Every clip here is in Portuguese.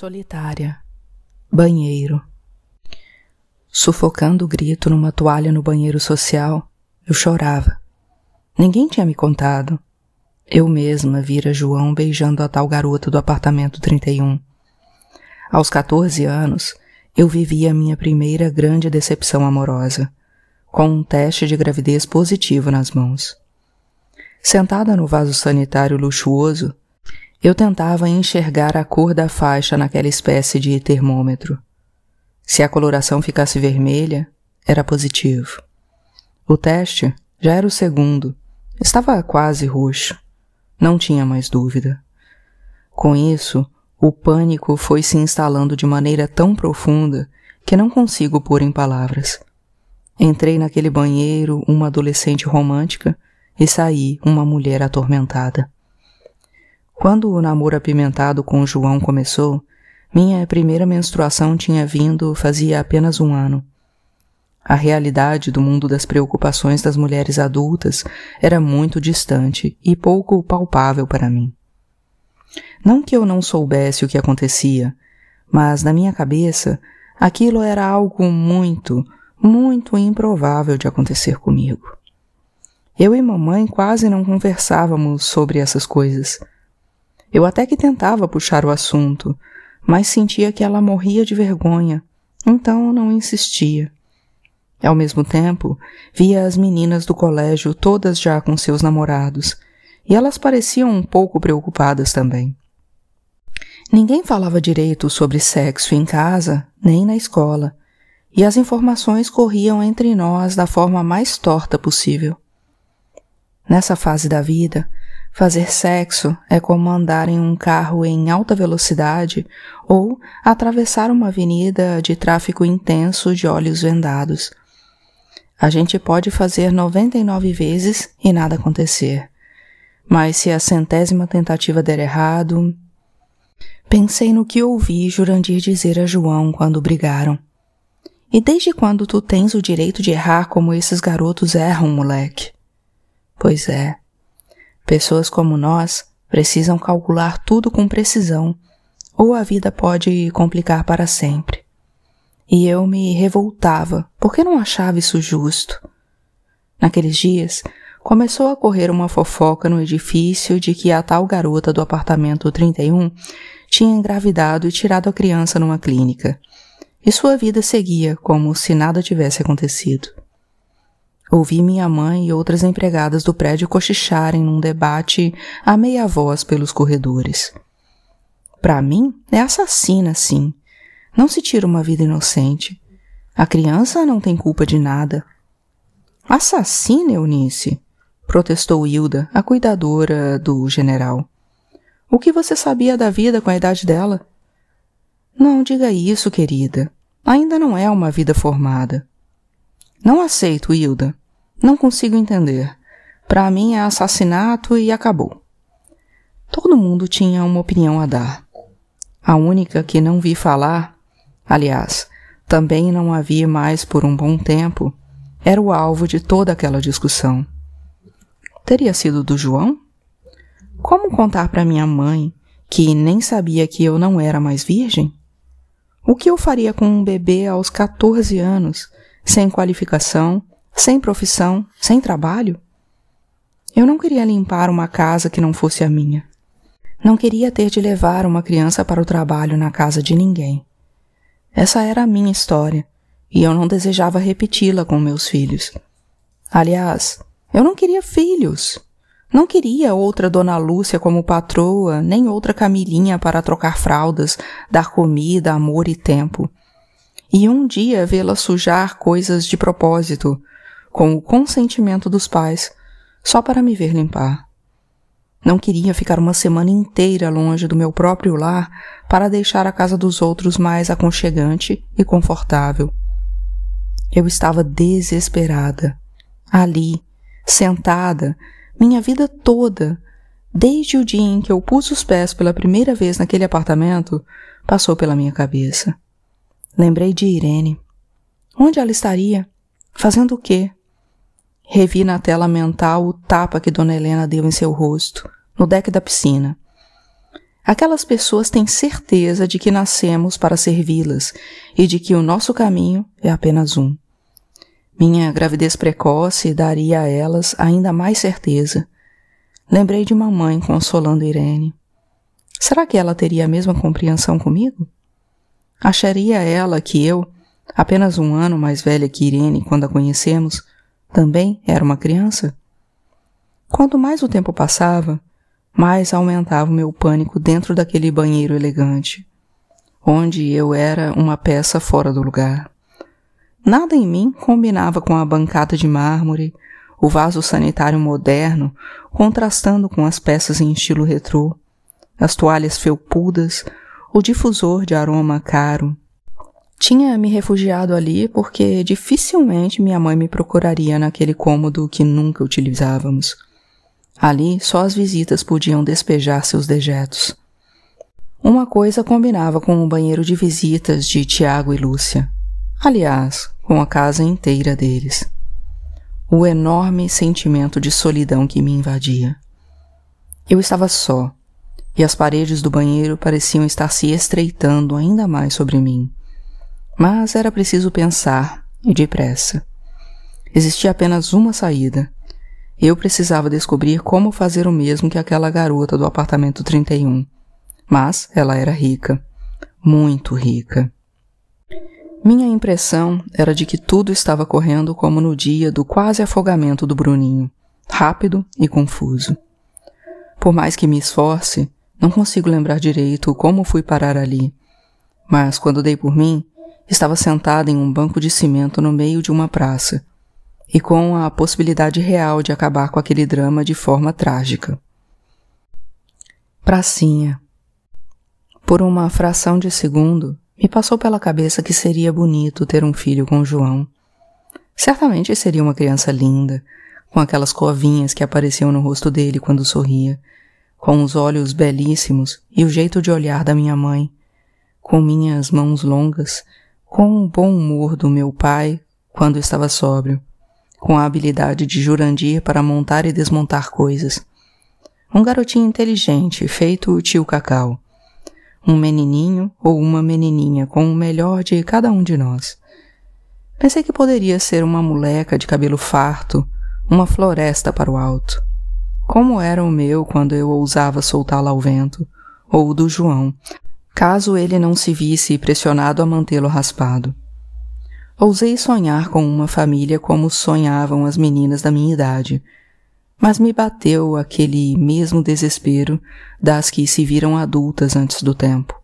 Solitária. Banheiro. Sufocando o grito numa toalha no banheiro social, eu chorava. Ninguém tinha me contado. Eu mesma vira João beijando a tal garota do apartamento 31. Aos 14 anos, eu vivi a minha primeira grande decepção amorosa, com um teste de gravidez positivo nas mãos. Sentada no vaso sanitário luxuoso, eu tentava enxergar a cor da faixa naquela espécie de termômetro. Se a coloração ficasse vermelha, era positivo. O teste já era o segundo. Estava quase roxo. Não tinha mais dúvida. Com isso, o pânico foi se instalando de maneira tão profunda que não consigo pôr em palavras. Entrei naquele banheiro uma adolescente romântica e saí uma mulher atormentada. Quando o namoro apimentado com João começou, minha primeira menstruação tinha vindo fazia apenas um ano. A realidade do mundo das preocupações das mulheres adultas era muito distante e pouco palpável para mim. Não que eu não soubesse o que acontecia, mas na minha cabeça aquilo era algo muito, muito improvável de acontecer comigo. Eu e mamãe quase não conversávamos sobre essas coisas. Eu até que tentava puxar o assunto, mas sentia que ela morria de vergonha, então não insistia. Ao mesmo tempo, via as meninas do colégio todas já com seus namorados, e elas pareciam um pouco preocupadas também. Ninguém falava direito sobre sexo em casa nem na escola, e as informações corriam entre nós da forma mais torta possível. Nessa fase da vida, Fazer sexo é como andar em um carro em alta velocidade ou atravessar uma avenida de tráfego intenso de olhos vendados. A gente pode fazer 99 vezes e nada acontecer. Mas se a centésima tentativa der errado. Pensei no que ouvi Jurandir dizer a João quando brigaram. E desde quando tu tens o direito de errar como esses garotos erram, moleque? Pois é. Pessoas como nós precisam calcular tudo com precisão, ou a vida pode complicar para sempre. E eu me revoltava porque não achava isso justo. Naqueles dias, começou a correr uma fofoca no edifício de que a tal garota do apartamento 31 tinha engravidado e tirado a criança numa clínica. E sua vida seguia como se nada tivesse acontecido. Ouvi minha mãe e outras empregadas do prédio cochicharem num debate a meia voz pelos corredores. Para mim, é assassina, sim. Não se tira uma vida inocente. A criança não tem culpa de nada. Assassina, Eunice? protestou Hilda, a cuidadora do general. O que você sabia da vida com a idade dela? Não diga isso, querida. Ainda não é uma vida formada. Não aceito, Hilda. Não consigo entender. Para mim é assassinato e acabou. Todo mundo tinha uma opinião a dar. A única que não vi falar, aliás, também não havia mais por um bom tempo, era o alvo de toda aquela discussão. Teria sido do João? Como contar para minha mãe, que nem sabia que eu não era mais virgem? O que eu faria com um bebê aos 14 anos, sem qualificação, sem profissão, sem trabalho? Eu não queria limpar uma casa que não fosse a minha. Não queria ter de levar uma criança para o trabalho na casa de ninguém. Essa era a minha história, e eu não desejava repeti-la com meus filhos. Aliás, eu não queria filhos. Não queria outra Dona Lúcia como patroa, nem outra Camilinha para trocar fraldas, dar comida, amor e tempo. E um dia vê-la sujar coisas de propósito, com o consentimento dos pais, só para me ver limpar. Não queria ficar uma semana inteira longe do meu próprio lar para deixar a casa dos outros mais aconchegante e confortável. Eu estava desesperada, ali, sentada, minha vida toda, desde o dia em que eu pus os pés pela primeira vez naquele apartamento, passou pela minha cabeça. Lembrei de Irene. Onde ela estaria? Fazendo o quê? Revi na tela mental o tapa que Dona Helena deu em seu rosto, no deck da piscina. Aquelas pessoas têm certeza de que nascemos para servi-las e de que o nosso caminho é apenas um. Minha gravidez precoce daria a elas ainda mais certeza. Lembrei de mamãe consolando Irene. Será que ela teria a mesma compreensão comigo? Acharia ela que eu, apenas um ano mais velha que Irene quando a conhecemos, também era uma criança? Quanto mais o tempo passava, mais aumentava o meu pânico dentro daquele banheiro elegante, onde eu era uma peça fora do lugar. Nada em mim combinava com a bancada de mármore, o vaso sanitário moderno, contrastando com as peças em estilo retrô, as toalhas felpudas, o difusor de aroma caro. Tinha me refugiado ali porque dificilmente minha mãe me procuraria naquele cômodo que nunca utilizávamos. Ali só as visitas podiam despejar seus dejetos. Uma coisa combinava com o banheiro de visitas de Tiago e Lúcia. Aliás, com a casa inteira deles. O enorme sentimento de solidão que me invadia. Eu estava só, e as paredes do banheiro pareciam estar se estreitando ainda mais sobre mim. Mas era preciso pensar, e depressa. Existia apenas uma saída, eu precisava descobrir como fazer o mesmo que aquela garota do apartamento 31. Mas ela era rica. Muito rica. Minha impressão era de que tudo estava correndo como no dia do quase afogamento do Bruninho, rápido e confuso. Por mais que me esforce, não consigo lembrar direito como fui parar ali. Mas quando dei por mim, estava sentada em um banco de cimento no meio de uma praça, e com a possibilidade real de acabar com aquele drama de forma trágica. Pracinha. Por uma fração de segundo, me passou pela cabeça que seria bonito ter um filho com João. Certamente seria uma criança linda, com aquelas covinhas que apareciam no rosto dele quando sorria, com os olhos belíssimos e o jeito de olhar da minha mãe, com minhas mãos longas, com o bom humor do meu pai quando estava sóbrio, com a habilidade de Jurandir para montar e desmontar coisas. Um garotinho inteligente, feito o tio Cacau. Um menininho ou uma menininha com o melhor de cada um de nós. Pensei que poderia ser uma moleca de cabelo farto, uma floresta para o alto. Como era o meu quando eu ousava soltá-la ao vento, ou o do João, caso ele não se visse pressionado a mantê-lo raspado. Ousei sonhar com uma família como sonhavam as meninas da minha idade, mas me bateu aquele mesmo desespero das que se viram adultas antes do tempo.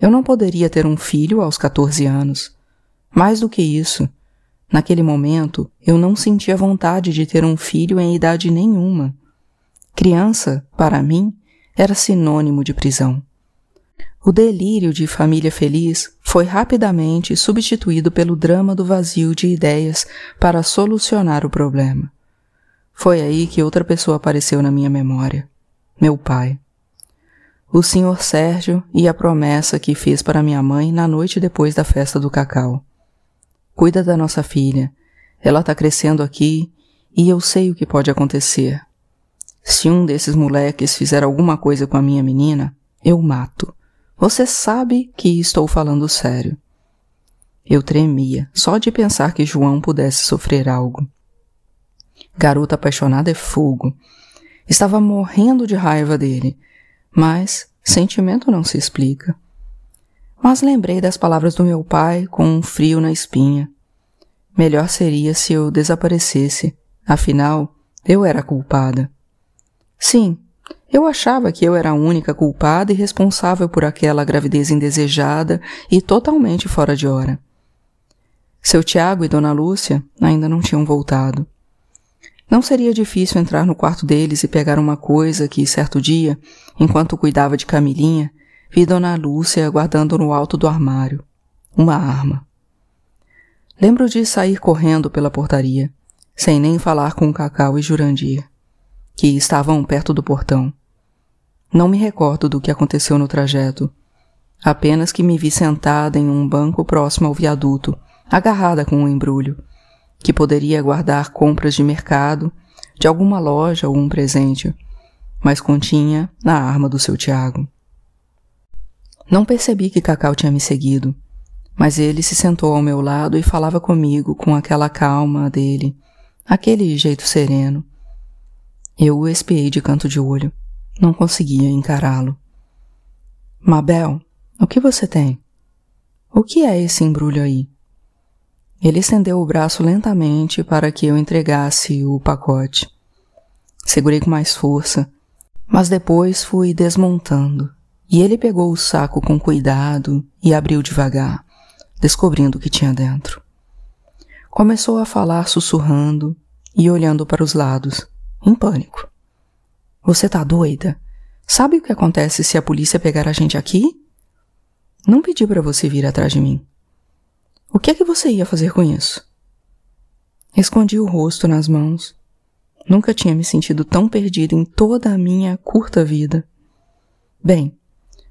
Eu não poderia ter um filho aos 14 anos. Mais do que isso, naquele momento eu não sentia vontade de ter um filho em idade nenhuma. Criança, para mim, era sinônimo de prisão. O delírio de família feliz foi rapidamente substituído pelo drama do vazio de ideias para solucionar o problema. Foi aí que outra pessoa apareceu na minha memória: meu pai. O senhor Sérgio e a promessa que fez para minha mãe na noite depois da festa do cacau. Cuida da nossa filha. Ela está crescendo aqui e eu sei o que pode acontecer. Se um desses moleques fizer alguma coisa com a minha menina, eu mato. Você sabe que estou falando sério. Eu tremia só de pensar que João pudesse sofrer algo. Garota apaixonada é fogo. Estava morrendo de raiva dele, mas sentimento não se explica. Mas lembrei das palavras do meu pai com um frio na espinha. Melhor seria se eu desaparecesse, afinal, eu era culpada. Sim, eu achava que eu era a única culpada e responsável por aquela gravidez indesejada e totalmente fora de hora. Seu Tiago e Dona Lúcia ainda não tinham voltado. Não seria difícil entrar no quarto deles e pegar uma coisa que, certo dia, enquanto cuidava de Camilinha, vi Dona Lúcia guardando no alto do armário. Uma arma. Lembro de sair correndo pela portaria, sem nem falar com Cacau e Jurandir que estavam perto do portão. Não me recordo do que aconteceu no trajeto, apenas que me vi sentada em um banco próximo ao viaduto, agarrada com um embrulho, que poderia guardar compras de mercado, de alguma loja ou um presente, mas continha a arma do seu Tiago. Não percebi que Cacau tinha me seguido, mas ele se sentou ao meu lado e falava comigo com aquela calma dele, aquele jeito sereno. Eu o espiei de canto de olho. Não conseguia encará-lo. Mabel, o que você tem? O que é esse embrulho aí? Ele estendeu o braço lentamente para que eu entregasse o pacote. Segurei com mais força, mas depois fui desmontando, e ele pegou o saco com cuidado e abriu devagar, descobrindo o que tinha dentro. Começou a falar sussurrando e olhando para os lados, em pânico. Você tá doida? Sabe o que acontece se a polícia pegar a gente aqui? Não pedi para você vir atrás de mim. O que é que você ia fazer com isso? Escondi o rosto nas mãos. Nunca tinha me sentido tão perdida em toda a minha curta vida. Bem,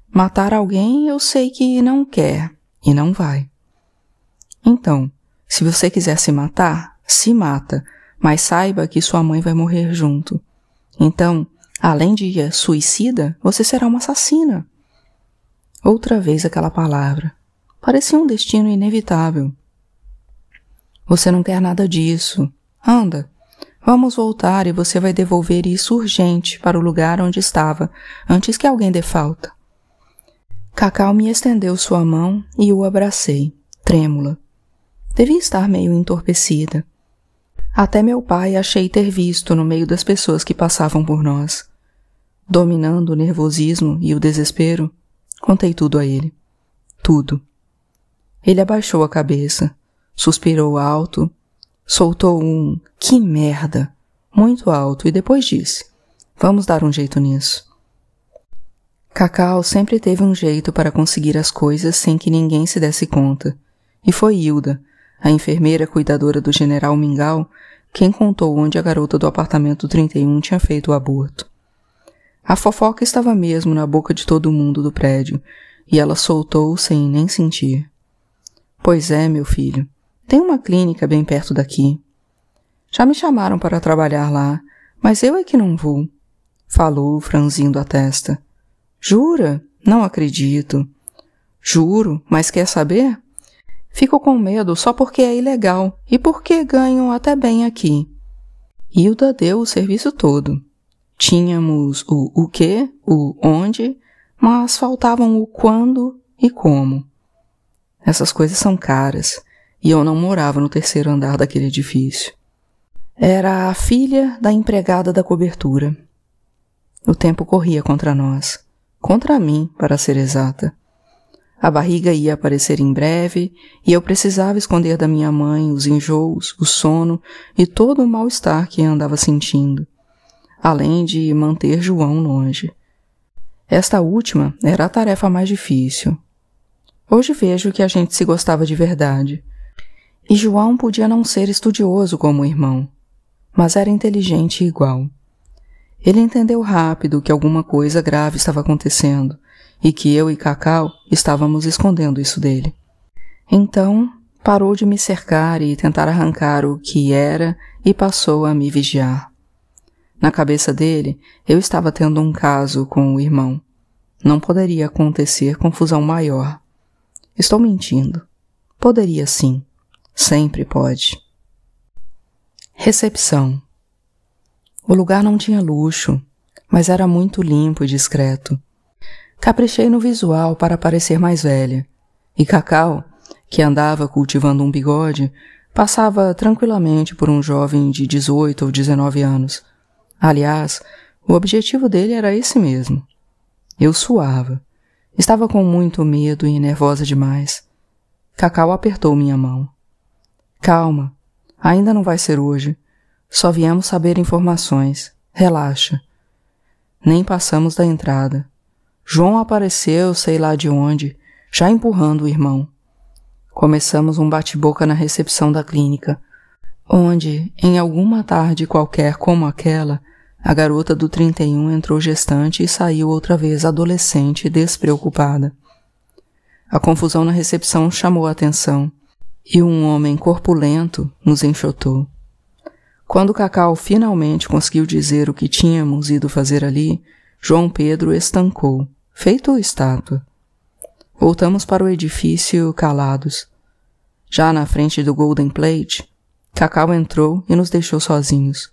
matar alguém eu sei que não quer e não vai. Então, se você quiser se matar, se mata, mas saiba que sua mãe vai morrer junto. Então, além de suicida, você será uma assassina. Outra vez aquela palavra. Parecia um destino inevitável. Você não quer nada disso. Anda. Vamos voltar e você vai devolver isso urgente para o lugar onde estava, antes que alguém dê falta. Cacau me estendeu sua mão e o abracei, trêmula. Devia estar meio entorpecida. Até meu pai achei ter visto no meio das pessoas que passavam por nós. Dominando o nervosismo e o desespero, Contei tudo a ele. Tudo. Ele abaixou a cabeça, suspirou alto, soltou um que merda muito alto e depois disse: Vamos dar um jeito nisso. Cacau sempre teve um jeito para conseguir as coisas sem que ninguém se desse conta, e foi Hilda, a enfermeira cuidadora do general Mingau, quem contou onde a garota do apartamento 31 tinha feito o aborto. A fofoca estava mesmo na boca de todo mundo do prédio, e ela soltou sem nem sentir. Pois é, meu filho, tem uma clínica bem perto daqui. Já me chamaram para trabalhar lá, mas eu é que não vou. Falou, franzindo a testa. Jura? Não acredito. Juro, mas quer saber? Fico com medo só porque é ilegal e porque ganham até bem aqui. Hilda deu o serviço todo. Tínhamos o o que, o onde, mas faltavam o quando e como. Essas coisas são caras, e eu não morava no terceiro andar daquele edifício. Era a filha da empregada da cobertura. O tempo corria contra nós, contra mim, para ser exata. A barriga ia aparecer em breve e eu precisava esconder da minha mãe os enjoos, o sono e todo o mal-estar que andava sentindo além de manter João longe. Esta última era a tarefa mais difícil. Hoje vejo que a gente se gostava de verdade. E João podia não ser estudioso como o irmão, mas era inteligente igual. Ele entendeu rápido que alguma coisa grave estava acontecendo e que eu e Cacau estávamos escondendo isso dele. Então, parou de me cercar e tentar arrancar o que era e passou a me vigiar. Na cabeça dele, eu estava tendo um caso com o irmão. Não poderia acontecer confusão maior. Estou mentindo. Poderia sim. Sempre pode. Recepção. O lugar não tinha luxo, mas era muito limpo e discreto. Caprichei no visual para parecer mais velha, e Cacau, que andava cultivando um bigode, passava tranquilamente por um jovem de 18 ou 19 anos Aliás, o objetivo dele era esse mesmo. Eu suava. Estava com muito medo e nervosa demais. Cacau apertou minha mão. Calma, ainda não vai ser hoje. Só viemos saber informações. Relaxa. Nem passamos da entrada. João apareceu, sei lá de onde, já empurrando o irmão. Começamos um bate-boca na recepção da clínica, onde, em alguma tarde qualquer como aquela, a garota do 31 entrou gestante e saiu outra vez adolescente e despreocupada. A confusão na recepção chamou a atenção e um homem corpulento nos enxotou. Quando Cacau finalmente conseguiu dizer o que tínhamos ido fazer ali, João Pedro estancou, feito estátua. Voltamos para o edifício calados. Já na frente do Golden Plate, Cacau entrou e nos deixou sozinhos.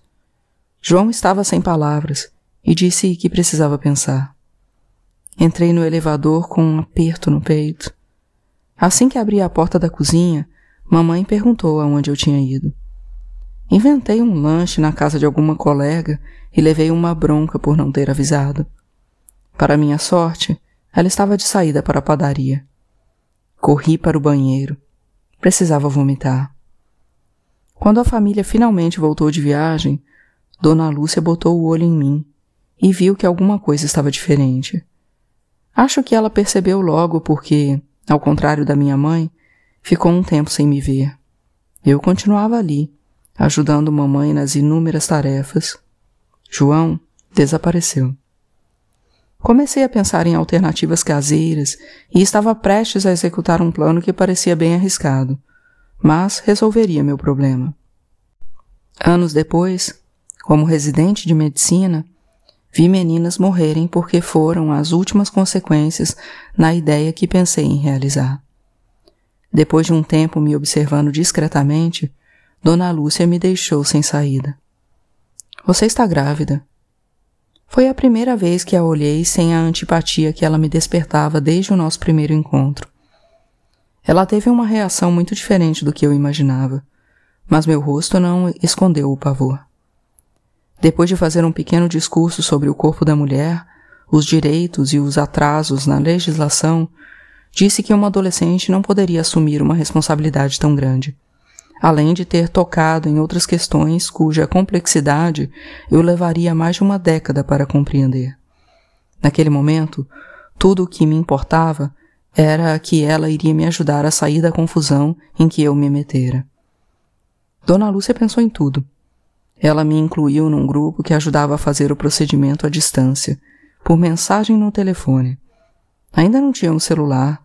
João estava sem palavras e disse que precisava pensar. Entrei no elevador com um aperto no peito. Assim que abri a porta da cozinha, mamãe perguntou aonde eu tinha ido. Inventei um lanche na casa de alguma colega e levei uma bronca por não ter avisado. Para minha sorte, ela estava de saída para a padaria. Corri para o banheiro. Precisava vomitar. Quando a família finalmente voltou de viagem, Dona Lúcia botou o olho em mim e viu que alguma coisa estava diferente. Acho que ela percebeu logo porque, ao contrário da minha mãe, ficou um tempo sem me ver. Eu continuava ali, ajudando mamãe nas inúmeras tarefas. João desapareceu. Comecei a pensar em alternativas caseiras e estava prestes a executar um plano que parecia bem arriscado, mas resolveria meu problema. Anos depois, como residente de medicina, vi meninas morrerem porque foram as últimas consequências na ideia que pensei em realizar. Depois de um tempo me observando discretamente, Dona Lúcia me deixou sem saída. Você está grávida, foi a primeira vez que a olhei sem a antipatia que ela me despertava desde o nosso primeiro encontro. Ela teve uma reação muito diferente do que eu imaginava, mas meu rosto não escondeu o pavor. Depois de fazer um pequeno discurso sobre o corpo da mulher, os direitos e os atrasos na legislação, disse que uma adolescente não poderia assumir uma responsabilidade tão grande além de ter tocado em outras questões cuja complexidade eu levaria mais de uma década para compreender. Naquele momento, tudo o que me importava era que ela iria me ajudar a sair da confusão em que eu me metera. Dona Lúcia pensou em tudo. Ela me incluiu num grupo que ajudava a fazer o procedimento à distância, por mensagem no telefone. Ainda não tinha um celular,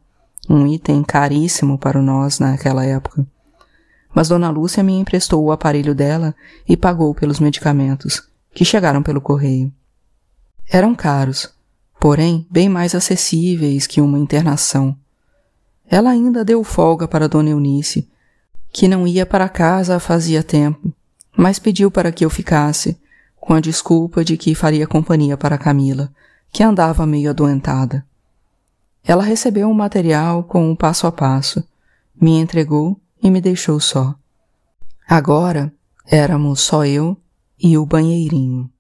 um item caríssimo para nós naquela época mas Dona Lúcia me emprestou o aparelho dela e pagou pelos medicamentos, que chegaram pelo correio. Eram caros, porém bem mais acessíveis que uma internação. Ela ainda deu folga para Dona Eunice, que não ia para casa fazia tempo, mas pediu para que eu ficasse, com a desculpa de que faria companhia para Camila, que andava meio adoentada. Ela recebeu o material com o um passo a passo, me entregou e me deixou só. Agora éramos só eu e o banheirinho.